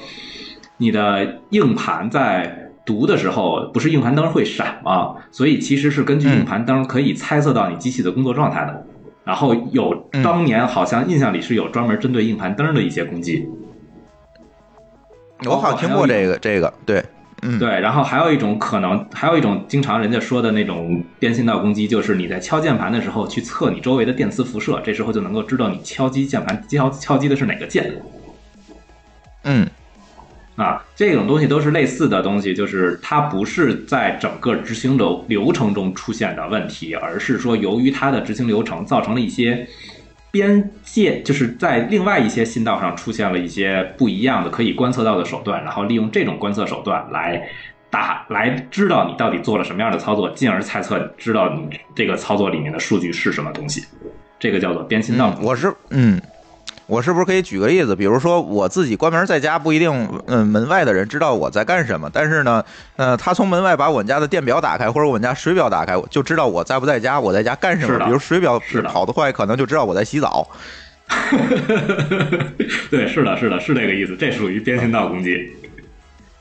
你的硬盘在读的时候，不是硬盘灯会闪吗？所以其实是根据硬盘灯可以猜测到你机器的工作状态的。然后有当年好像印象里是有专门针对硬盘灯的一些攻击。我好像听过这个，这个对。嗯，对，然后还有一种可能，还有一种经常人家说的那种电信道攻击，就是你在敲键盘的时候去测你周围的电磁辐射，这时候就能够知道你敲击键盘敲敲击的是哪个键。嗯，啊，这种东西都是类似的东西，就是它不是在整个执行流流程中出现的问题，而是说由于它的执行流程造成了一些。边界就是在另外一些信道上出现了一些不一样的可以观测到的手段，然后利用这种观测手段来打来知道你到底做了什么样的操作，进而猜测知道你这个操作里面的数据是什么东西。这个叫做边信道。我是嗯。我是不是可以举个例子？比如说我自己关门在家，不一定，嗯，门外的人知道我在干什么。但是呢，呃，他从门外把我们家的电表打开，或者我们家水表打开，就知道我在不在家，我在家干什么。比如水表跑得坏，可能就知道我在洗澡。对，是的，是的，是这个意思。这属于边信道攻击。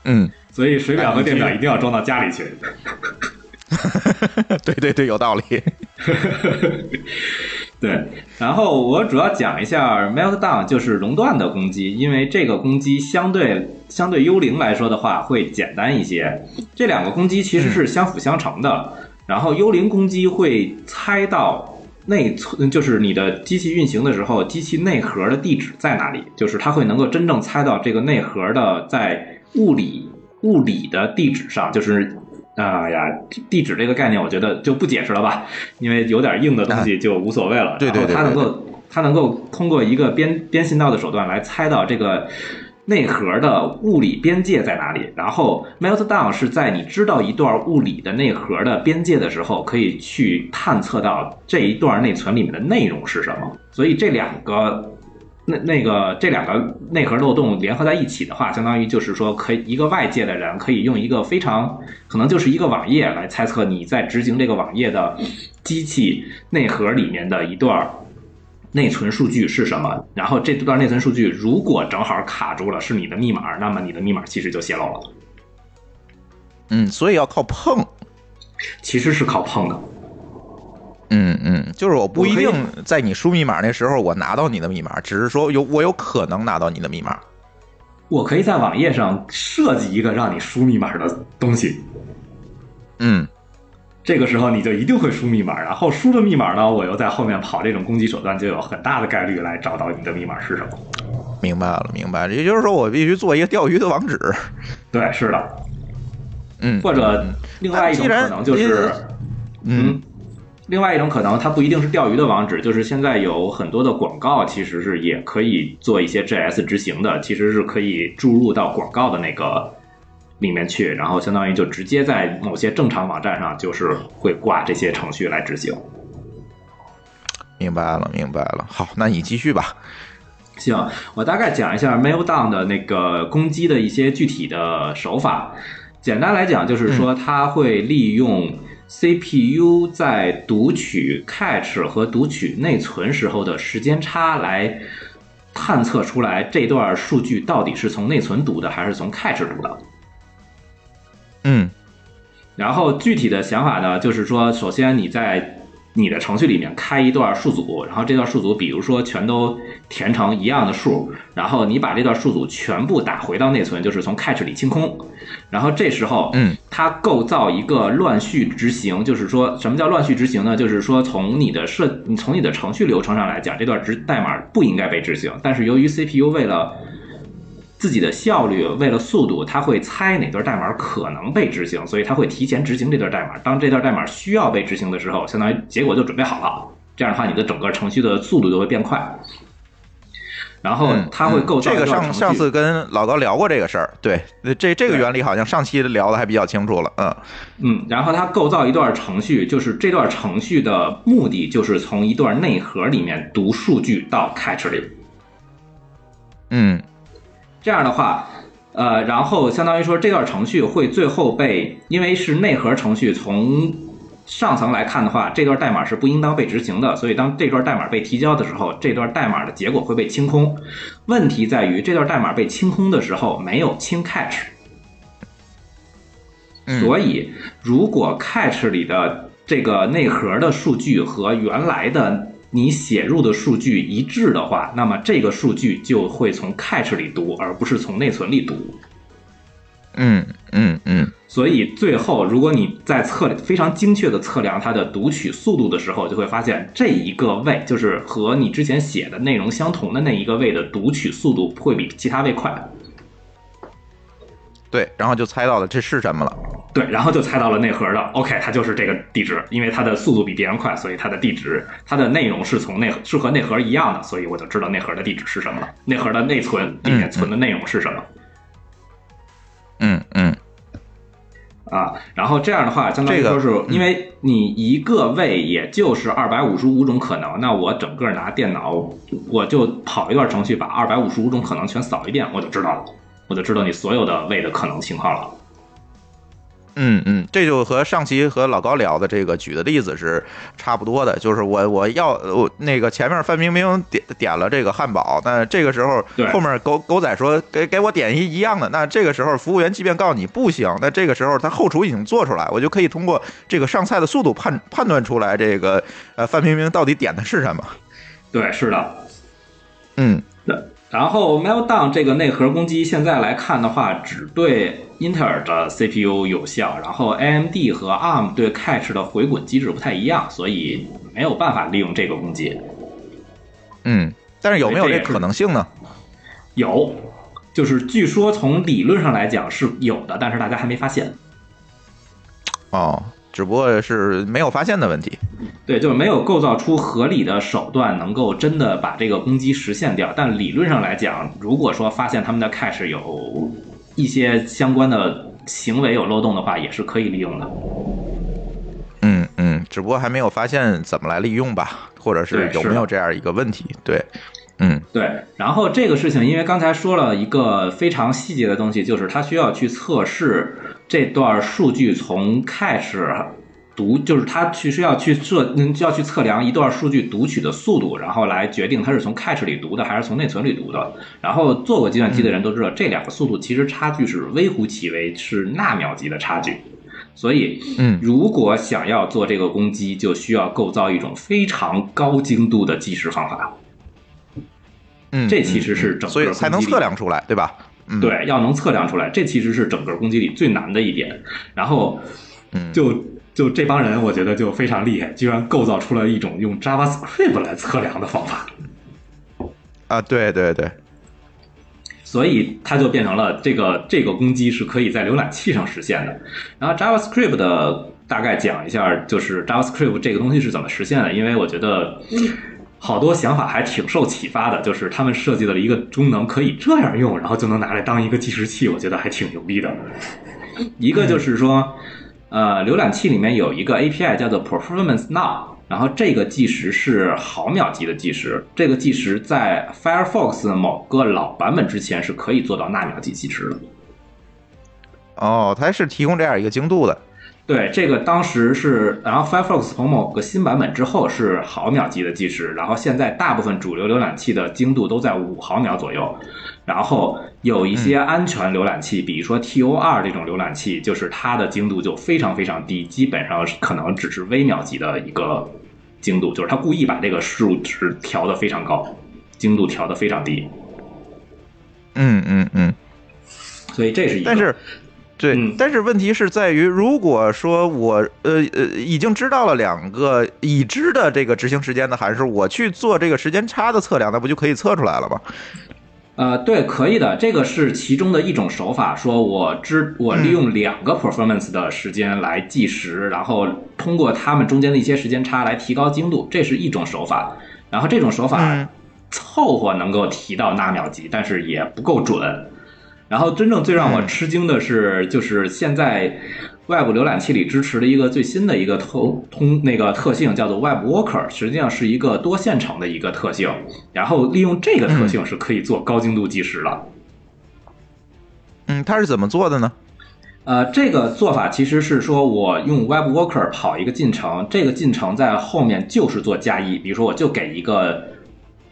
嗯，所以水表和电表一定要装到家里去。对对对，有道理。对，然后我主要讲一下 Meltdown，就是熔断的攻击，因为这个攻击相对相对幽灵来说的话会简单一些。这两个攻击其实是相辅相成的。然后幽灵攻击会猜到内存，就是你的机器运行的时候，机器内核的地址在哪里，就是它会能够真正猜到这个内核的在物理物理的地址上，就是。啊呀，地址这个概念，我觉得就不解释了吧，因为有点硬的东西就无所谓了。对对对，它能够它能够通过一个编编信道的手段来猜到这个内核的物理边界在哪里，然后 Meltdown 是在你知道一段物理的内核的边界的时候，可以去探测到这一段内存里面的内容是什么。所以这两个。那那个这两个内核漏洞联合在一起的话，相当于就是说，可以一个外界的人可以用一个非常可能就是一个网页来猜测你在执行这个网页的机器内核里面的一段内存数据是什么。然后这段内存数据如果正好卡住了是你的密码，那么你的密码其实就泄露了。嗯，所以要靠碰。其实是靠碰的。嗯嗯，就是我不一定在你输密码那时候我拿到你的密码，只是说有我有可能拿到你的密码。我可以在网页上设计一个让你输密码的东西，嗯这个时候你就一定会输密码，然后输的密码呢，我又在后面跑这种攻击手段，就有很大的概率来找到你的密码是什么。明白了，明白了。也就是说，我必须做一个钓鱼的网址。对，是的，嗯，或者另外一种可能就是，嗯，另外一种可能它不一定是钓鱼的网址，就是现在有很多的广告其实是也可以做一些 JS 执行的，其实是可以注入到广告的那个里面去，然后相当于就直接在某些正常网站上就是会挂这些程序来执行。明白了，明白了。好，那你继续吧。行，我大概讲一下 Maildown 的那个攻击的一些具体的手法。简单来讲，就是说它会利用 CPU 在读取 cache 和读取内存时候的时间差来探测出来这段数据到底是从内存读的还是从 cache 读的。嗯然后具体的想法呢，就是说，首先你在你的程序里面开一段数组，然后这段数组，比如说全都填成一样的数，然后你把这段数组全部打回到内存，就是从 cache 里清空。然后这时候，嗯，它构造一个乱序执行，就是说什么叫乱序执行呢？就是说从你的设，你从你的程序流程上来讲，这段执代码不应该被执行，但是由于 CPU 为了自己的效率，为了速度，他会猜哪段代码可能被执行，所以他会提前执行这段代码。当这段代码需要被执行的时候，相当于结果就准备好了。这样的话，你的整个程序的速度就会变快。然后嗯，它会构造这个上上次跟老高聊过这个事儿，对，这这个原理好像上期聊的还比较清楚了。嗯嗯，然后它构造一段程序，就是这段程序的目的就是从一段内核里面读数据到 cache 里。嗯这样的话，呃，然后相当于说这段程序会最后被，因为是内核程序，从上层来看的话，这段代码是不应当被执行的，所以当这段代码被提交的时候，这段代码的结果会被清空。问题在于这段代码被清空的时候没有清 catch，所以如果 catch 里的这个内核的数据和原来的你写入的数据一致的话，那么这个数据就会从 cache 里读，而不是从内存里读。嗯嗯嗯所以最后，如果你在测非常精确的测量它的读取速度的时候，就会发现这一个位就是和你之前写的内容相同的那一个位的读取速度会比其他位快。对，然后就猜到了这是什么了。对，然后就猜到了内核的，OK，它就是这个地址，因为它的速度比别人快，所以它的地址，它的内容是从内是和内核一样的，所以我就知道内核的地址是什么了，内核的内存里面存的内容是什么。嗯嗯啊，然后这样的话，相当于这个说是因为你一个位也就是二百五十五种可能，那我整个拿电脑，我就跑一段程序，把二百五十五种可能全扫一遍，我就知道了，我就知道你所有的位的可能情况了。嗯嗯，这就和上期和老高聊的这个举的例子是差不多的，就是我我要我那个前面范冰冰点点了这个汉堡，那这个时候对后面狗狗仔说给给我点一一样的，那这个时候服务员即便告诉你不行，那这个时候他后厨已经做出来，我就可以通过这个上菜的速度判判断出来这个呃范冰冰到底点的是什么。对，是的。嗯然后 Meltdown 这个内核攻击现在来看的话，只对英特尔的 CPU 有效，然后 AMD 和 ARM 对 cache 的回滚机制不太一样，所以没有办法利用这个攻击。嗯，但是有没有这可能性呢？有，就是据说从理论上来讲是有的，但是大家还没发现。哦，只不过是没有发现的问题。对，就是没有构造出合理的手段，能够真的把这个攻击实现掉。但理论上来讲，如果说发现他们的 cache 有一些相关的行为有漏洞的话，也是可以利用的。嗯嗯，只不过还没有发现怎么来利用吧，或者是有没有这样一个问题？对，嗯对，然后这个事情，因为刚才说了一个非常细节的东西，就是它需要去测试这段数据从 cache 读，就是它去需要去测，嗯，就要去测量一段数据读取的速度，然后来决定它是从 cache 里读的还是从内存里读的。然后做过计算机的人都知道，这两个速度其实差距是微乎其微，是纳秒级的差距。所以，嗯如果想要做这个攻击，就需要构造一种非常高精度的计时方法。嗯，这其实是嗯整个所以才能测量出来，对吧？嗯，，对，要能测量出来，这其实是整个攻击里最难的一点。然后，嗯就就这帮人，我觉得就非常厉害，居然构造出了一种用 JavaScript 来测量的方法，啊，对对对，所以它就变成了这个这个攻击是可以在浏览器上实现的。然后 JavaScript 的大概讲一下，就是 JavaScript 这个东西是怎么实现的，因为我觉得。好多想法还挺受启发的，就是他们设计了一个功能可以这样用，然后就能拿来当一个计时器，我觉得还挺牛逼的。一个就是说，呃，浏览器里面有一个 API 叫做 Performance Now，然后这个计时是毫秒级的计时，这个计时在 Firefox 某个老版本之前是可以做到纳秒级计时的。哦，它是提供这样一个精度的，对，这个当时是，然后 Firefox 从某个新版本之后是毫秒级的计时，然后现在大部分主流浏览器的精度都在五毫秒左右，然后有一些安全浏览器，比如说 TOR 这种浏览器，就是它的精度就非常非常低，基本上是可能只是微秒级的一个精度，就是它故意把这个数值调的非常高，精度调的非常低，嗯嗯嗯。所以这是一个。但是，对，嗯但是问题是在于，如果说我呃呃已经知道了两个已知的这个执行时间的函数，我去做这个时间差的测量，那不就可以测出来了吗？呃，对，可以的，这个是其中的一种手法。说我知我利用两个 performance 的时间来计时，然后通过它们中间的一些时间差来提高精度，这是一种手法。然后这种手法嗯凑合能够提到纳秒级，但是也不够准。然后真正最让我嗯吃惊的是，就是现在 Web 浏览器里支持的一个最新的一个通通那个特性，叫做 Web Worker，实际上是一个多线程的一个特性。然后利用这个特性是可以做高精度计时的。嗯，它是怎么做的呢？呃，这个做法其实是说我用 Web Worker 跑一个进程，这个进程在后面就是做加一，比如说我就给一个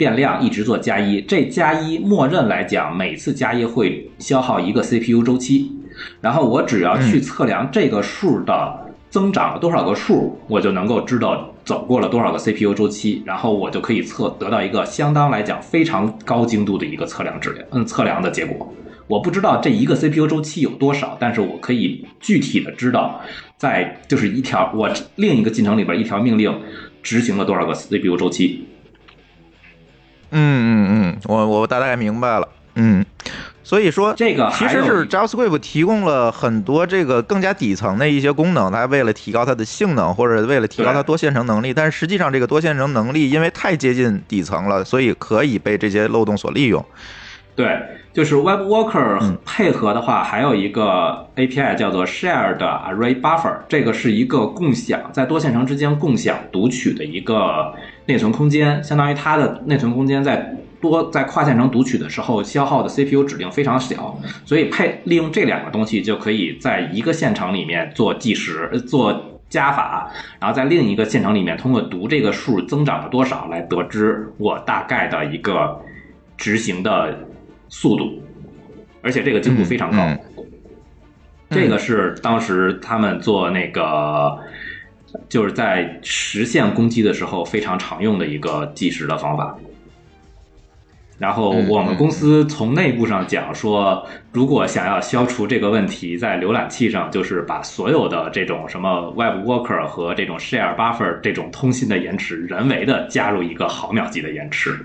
变量一直做加一，这加一默认来讲，每次加一会消耗一个 CPU 周期，然后我只要去测量这个数的增长了多少个数，我就能够知道走过了多少个 CPU 周期，然后我就可以测得到一个相当来讲非常高精度的一个测量质量，嗯，测量的结果。我不知道这一个 CPU 周期有多少，但是我可以具体的知道，在就是一条我另一个进程里边一条命令执行了多少个 CPU 周期。嗯嗯嗯，我我大概明白了。嗯，所以说这个其实是 JavaScript 提供了很多这个更加底层的一些功能，它为了提高它的性能或者为了提高它多线程能力，但是实际上这个多线程能力因为太接近底层了，所以可以被这些漏洞所利用。对，就是 Web Worker 配合的话，还有一个 API 叫做 Shared Array Buffer，这个是一个共享在多线程之间共享读取的一个内存空间，相当于它的内存空间在多在跨线程读取的时候消耗的 CPU 指令非常小，所以配利用这两个东西就可以在一个线程里面做计时呃做。加法，然后在另一个线程里面通过读这个数增长了多少来得知我大概的一个执行的速度，而且这个精度非常高。嗯这个是当时他们做那个，就是在实现攻击的时候非常常用的一个计时的方法。然后嗯我们公司从内部上讲说，如果想要消除这个问题，在浏览器上就是把所有的这种什么 Web Worker 和这种 Share Buffer 这种通信的延迟，人为的加入一个毫秒级的延迟。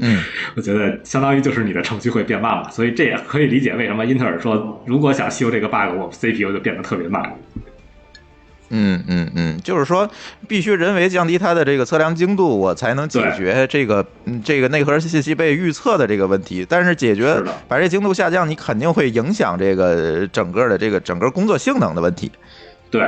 嗯，我觉得相当于就是你的程序会变慢嘛，所以这也可以理解为什么英特尔说，如果想修这个 bug，我们 CPU 就变得特别慢。嗯嗯嗯，就是说必须人为降低它的这个测量精度，我才能解决这个嗯这个内核信息被预测的这个问题。但是解决把这精度下降，你肯定会影响这个整个的这个整个工作性能的问题。对，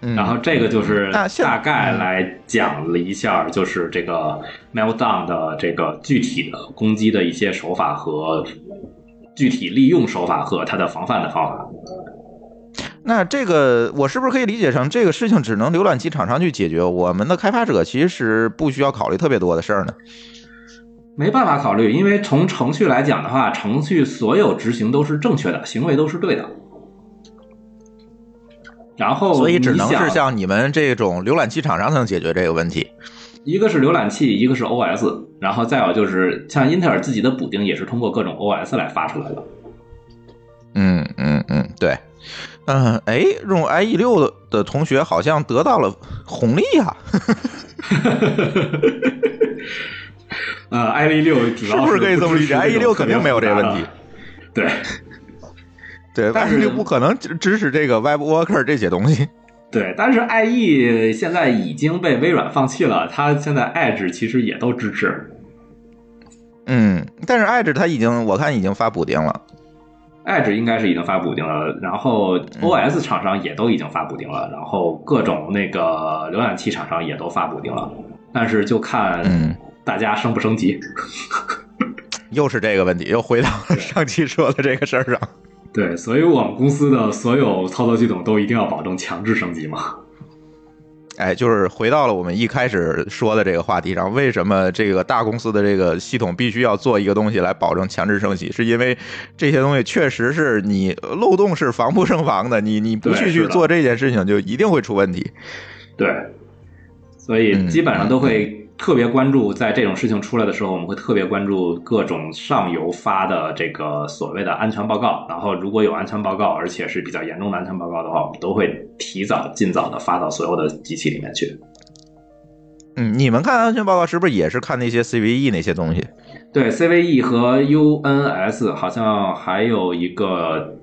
嗯，然后这个就是大概来讲了一下，就是这个 Meltdown 的这个具体的攻击的一些手法和具体利用手法和它的防范的方法。那这个我是不是可以理解成这个事情只能浏览器厂商去解决？我们的开发者其实不需要考虑特别多的事儿呢？没办法考虑，因为从程序来讲的话，程序所有执行都是正确的，行为都是对的。然后所以只能是像你们这种浏览器厂商才能解决这个问题。一个是浏览器，一个是 OS，然后再有就是像英特尔自己的补丁也是通过各种 OS 来发出来的。嗯嗯嗯，对，嗯，哎，用 IE 六的的同学好像得到了红利啊，呃，IE 六主要是不是可以这么理解 IE 六肯定没有这个问题。对，对但是六不可能支支持这个 Web Worker 这些东西。对，但是 IE 现在已经被微软放弃了，它现在 Edge 其实也都支持。嗯，但是 Edge 它已经我看已经发补丁了。Edge 应该是已经发补丁了，然后嗯 OS 厂商也都已经发补丁了，然后各种那个浏览器厂商也都发补丁了，但是就看嗯大家升不升级。又是这个问题，又回到了上期说的这个事儿上。对，所以我们公司的所有操作系统都一定要保证强制升级嘛。哎，就是回到了我们一开始说的这个话题上，为什么这个大公司的这个系统必须要做一个东西来保证强制升级？是因为这些东西确实是你漏洞是防不胜防的，你你不去去做这件事情，就一定会出问题。对，所以嗯基本上都会特别关注，在这种事情出来的时候，我们会特别关注各种上游发的这个所谓的安全报告。然后，如果有安全报告，而且是比较严重的安全报告的话，我们都会提早、尽早的发到所有的机器里面去。嗯，你们看安全报告是不是也是看那些 CVE 那些东西？对，CVE 和 UNS 好像还有一个，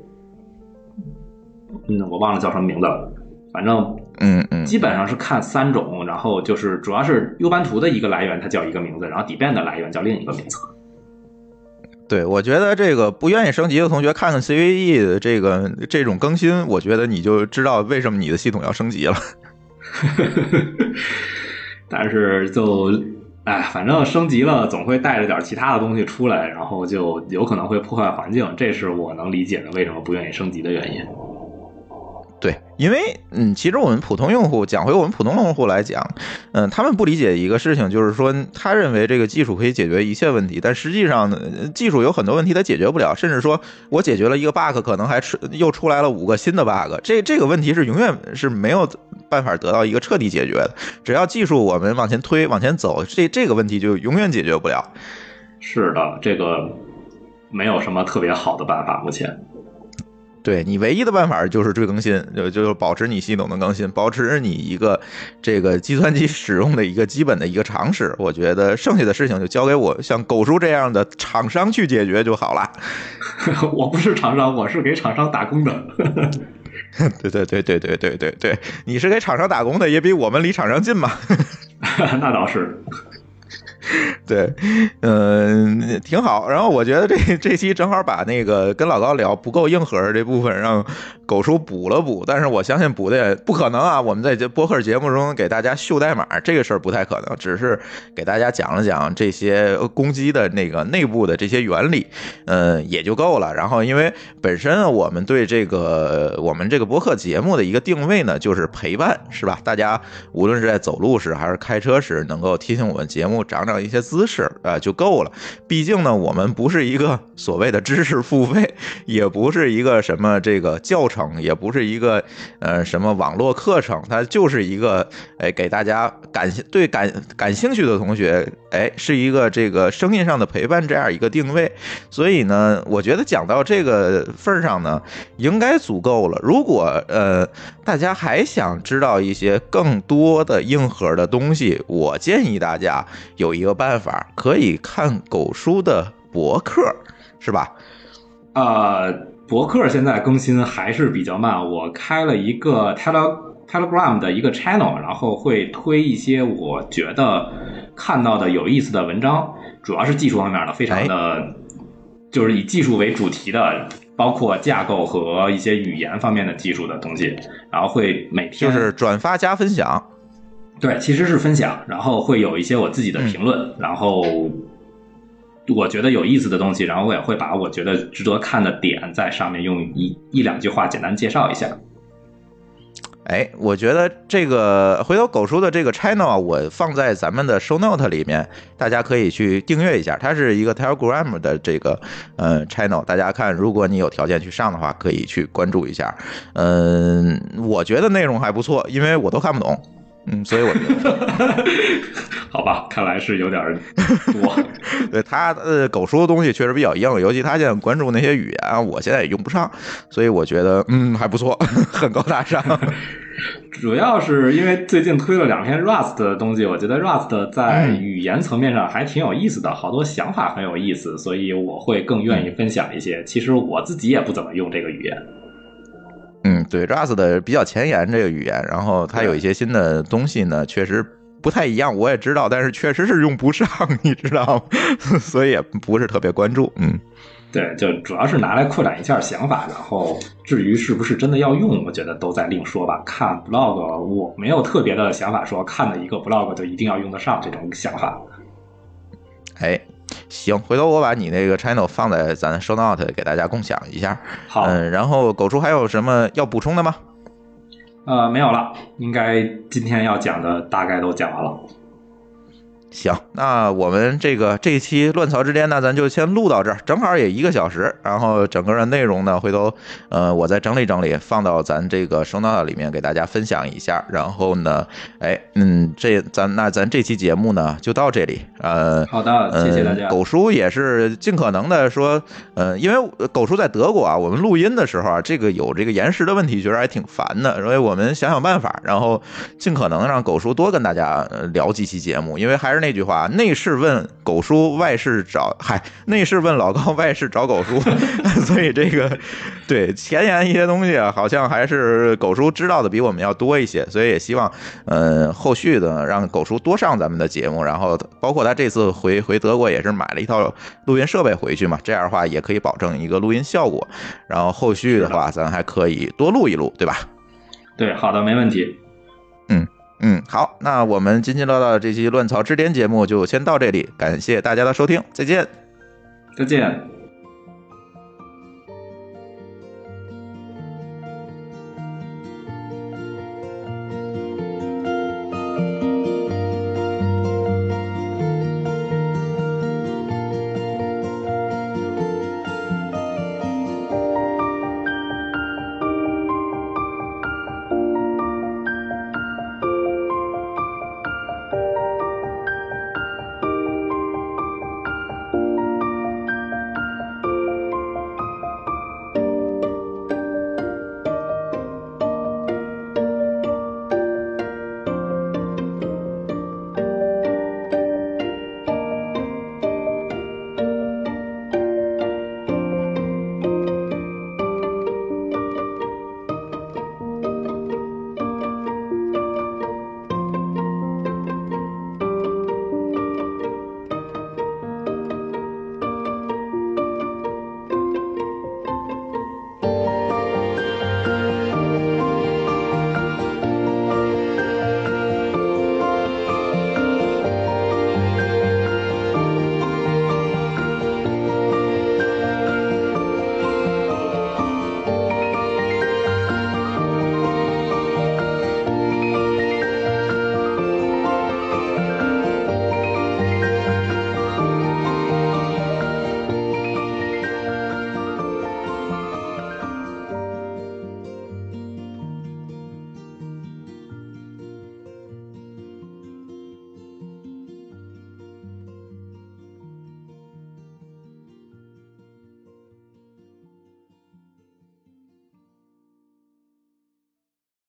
嗯，我忘了叫什么名字了，反正嗯嗯基本上是看三种，然后就是主要是 U 班图的一个来源，它叫一个名字，然后底变的来源叫另一个名字。对，我觉得这个不愿意升级的同学看看 CVE 的这个这种更新，我觉得你就知道为什么你的系统要升级了。但是就，哎，反正升级了，总会带着点其他的东西出来，然后就有可能会破坏环境，这是我能理解的为什么不愿意升级的原因。对，因为嗯，其实我们普通用户讲回我们普通用户来讲，嗯，他们不理解一个事情，就是说他认为这个技术可以解决一切问题，但实际上，技术有很多问题它解决不了，甚至说我解决了一个 bug，可能还出又出来了五个新的 bug，这这个问题是永远是没有办法得到一个彻底解决的。只要技术我们往前推、往前走，这这个问题就永远解决不了。是的，这个没有什么特别好的办法，目前。对你唯一的办法就是追更新，就就是保持你系统的更新，保持你一个这个计算机使用的一个基本的一个常识。我觉得剩下的事情就交给我像狗叔这样的厂商去解决就好了。我不是厂商，我是给厂商打工的。对对对对对对对对，你是给厂商打工的，也比我们离厂商近嘛。那倒是。对，嗯，挺好。然后我觉得这这期正好把那个跟老高聊不够硬核这部分让狗叔补了补，但是我相信补的也不可能啊。我们在这播客节目中给大家秀代码这个事儿不太可能，只是给大家讲了讲这些攻击的那个内部的这些原理，嗯，也就够了。然后因为本身我们对这个我们这个播客节目的一个定位呢，就是陪伴，是吧？大家无论是在走路时还是开车时，能够提醒我们节目长长一些姿势啊、呃就够了。毕竟呢，我们不是一个所谓的知识付费，也不是一个什么这个教程，也不是一个呃什么网络课程，它就是一个哎给大家感兴对感感兴趣的同学，哎是一个这个声音上的陪伴这样一个定位。所以呢，我觉得讲到这个份儿上呢，应该足够了。如果呃大家还想知道一些更多的硬核的东西，我建议大家有一个办法，可以看狗叔的博客，是吧？呃，博客现在更新还是比较慢，我开了一个 Tele Telegram 的一个 channel，然后会推一些我觉得看到的有意思的文章，主要是技术方面的，非常的，就是以技术为主题的，包括架构和一些语言方面的技术的东西，然后会每天就是转发加分享。对，其实是分享，然后会有一些我自己的评论，然后我觉得有意思的东西，然后我也会把我觉得值得看的点在上面用一一两句话简单介绍一下。哎，我觉得这个回头狗叔的这个 channel 啊，我放在咱们的 show note 里面，大家可以去订阅一下。它是一个 Telegram 的这个呃 channel，大家看，如果你有条件去上的话，可以去关注一下。嗯，我觉得内容还不错，因为我都看不懂。嗯，所以我觉得，好吧，看来是有点多。对他呃，狗叔的东西确实比较硬，尤其他现在关注那些语言，我现在也用不上，所以我觉得嗯还不错，很高大上。主要是因为最近推了两篇 Rust 的东西，我觉得 Rust 在语言层面上还挺有意思的，好多想法很有意思，所以我会更愿意分享一些。其实我自己也不怎么用这个语言。嗯，对，Rust 的比较前沿这个语言，然后它有一些新的东西呢，确实不太一样，我也知道，但是确实是用不上，你知道吗？所以也不是特别关注。嗯，对，就主要是拿来扩展一下想法，然后至于是不是真的要用，我觉得都在另说吧。看 blog，我没有特别的想法，说看了一个 blog 就一定要用得上这种想法。哎。行，回头我把你那个 channel 放在咱 show note 给大家共享一下。好，嗯，然后狗叔还有什么要补充的吗？呃，没有了，应该今天要讲的大概都讲完了。行，那我们这个这一期乱槽之巅呢，咱就先录到这儿，正好也一个小时。然后整个的内容呢，回头呃我再整理整理，放到咱这个收纳里面给大家分享一下。然后呢，哎，嗯，这咱那咱这期节目呢就到这里。呃，好的，谢谢大家。狗叔也是尽可能的说，呃，因为狗叔在德国啊，我们录音的时候啊，这个有这个延时的问题，觉得还挺烦的。所以我们想想办法，然后尽可能让狗叔多跟大家聊几期节目，因为还是。那句话，内事问狗叔，外事找嗨，内事问老高，外事找狗叔。所以这个对前沿一些东西啊，好像还是狗叔知道的比我们要多一些。所以也希望，呃，后续的让狗叔多上咱们的节目。然后包括他这次回回德国也是买了一套录音设备回去嘛，这样的话也可以保证一个录音效果。然后后续的话，咱还可以多录一录，对吧？对，好的，没问题。嗯。嗯，好，那我们津津乐道的这期《乱草之巅》节目就先到这里，感谢大家的收听，再见，再见。